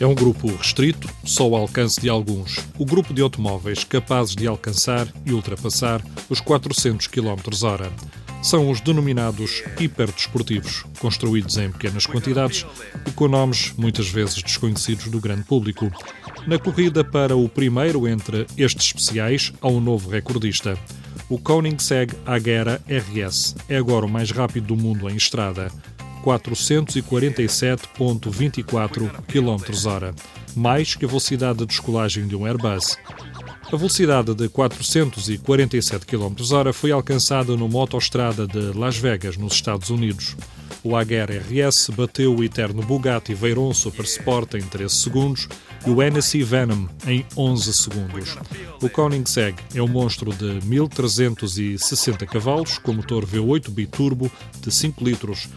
É um grupo restrito, só ao alcance de alguns. O grupo de automóveis capazes de alcançar e ultrapassar os 400 km/h. São os denominados hiperdesportivos, construídos em pequenas quantidades e com nomes muitas vezes desconhecidos do grande público. Na corrida para o primeiro entre estes especiais, há um novo recordista. O Koenigsegg Agera RS é agora o mais rápido do mundo em estrada. 447,24 km/h, mais que a velocidade de descolagem de um Airbus. A velocidade de 447 km/h foi alcançada numa autoestrada de Las Vegas, nos Estados Unidos. O Aguer RS bateu o eterno Bugatti Veyron Super Sport em 13 segundos e o Hennessy Venom em 11 segundos. O Koenigsegg é um monstro de 1360 cavalos, com motor V8 biturbo de 5 litros,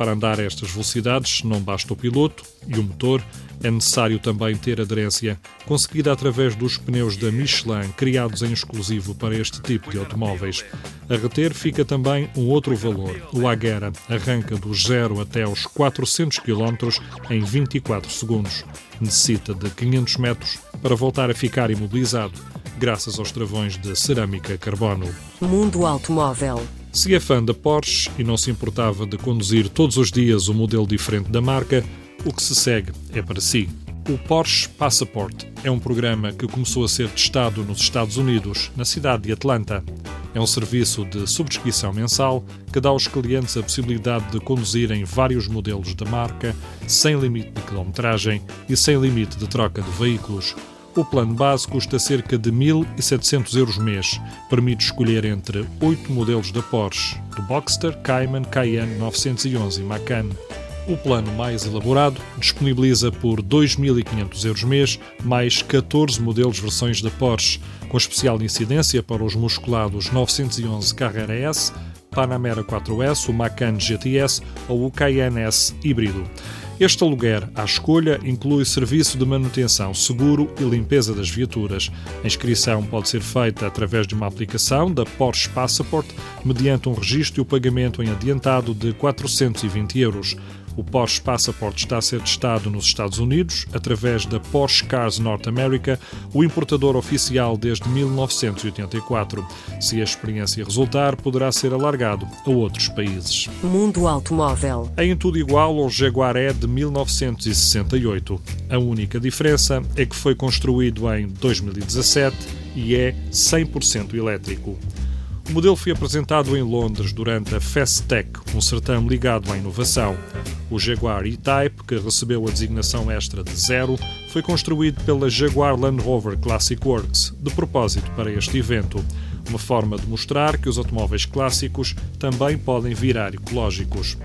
para andar a estas velocidades não basta o piloto e o motor, é necessário também ter aderência, conseguida através dos pneus da Michelin, criados em exclusivo para este tipo de automóveis. A reter fica também um outro valor. O Agera arranca do 0 até os 400 km em 24 segundos. Necessita de 500 metros para voltar a ficar imobilizado, graças aos travões de cerâmica carbono. Mundo Automóvel se é fã da Porsche e não se importava de conduzir todos os dias um modelo diferente da marca, o que se segue é para si. O Porsche Passport é um programa que começou a ser testado nos Estados Unidos, na cidade de Atlanta. É um serviço de subscrição mensal que dá aos clientes a possibilidade de conduzirem vários modelos da marca, sem limite de quilometragem e sem limite de troca de veículos, o plano base custa cerca de 1.700 euros mês. Permite escolher entre oito modelos da Porsche, do Boxster, Cayman, Cayenne 911 e Macan. O plano mais elaborado disponibiliza por 2.500 euros mês mais 14 modelos versões da Porsche, com especial incidência para os musculados 911 Carrera S, Panamera 4S, o Macan GTS ou o Cayenne S híbrido. Este aluguer à escolha inclui serviço de manutenção, seguro e limpeza das viaturas. A inscrição pode ser feita através de uma aplicação da Porsche Passport, mediante um registro e o pagamento em adiantado de 420 euros. O Porsche Passport está a ser testado nos Estados Unidos através da Porsche Cars North America, o importador oficial desde 1984. Se a experiência resultar, poderá ser alargado a outros países. Mundo Automóvel. É em tudo igual ao Jaguar E de 1968. A única diferença é que foi construído em 2017 e é 100% elétrico. O modelo foi apresentado em Londres durante a Festech, um certame ligado à inovação. O Jaguar E-Type, que recebeu a designação extra de zero, foi construído pela Jaguar Land Rover Classic Works, de propósito para este evento. Uma forma de mostrar que os automóveis clássicos também podem virar ecológicos.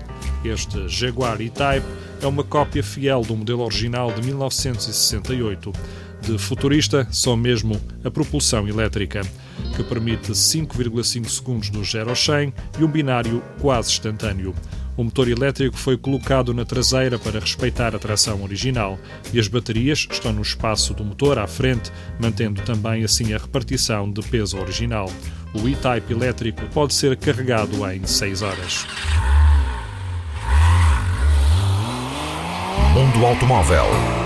Este Jaguar E-Type é uma cópia fiel do modelo original de 1968. De futurista, só mesmo a propulsão elétrica, que permite 5,5 segundos do 0 ao 100 e um binário quase instantâneo. O motor elétrico foi colocado na traseira para respeitar a tração original e as baterias estão no espaço do motor à frente, mantendo também assim a repartição de peso original. O E-Type elétrico pode ser carregado em 6 horas. Mundo Automóvel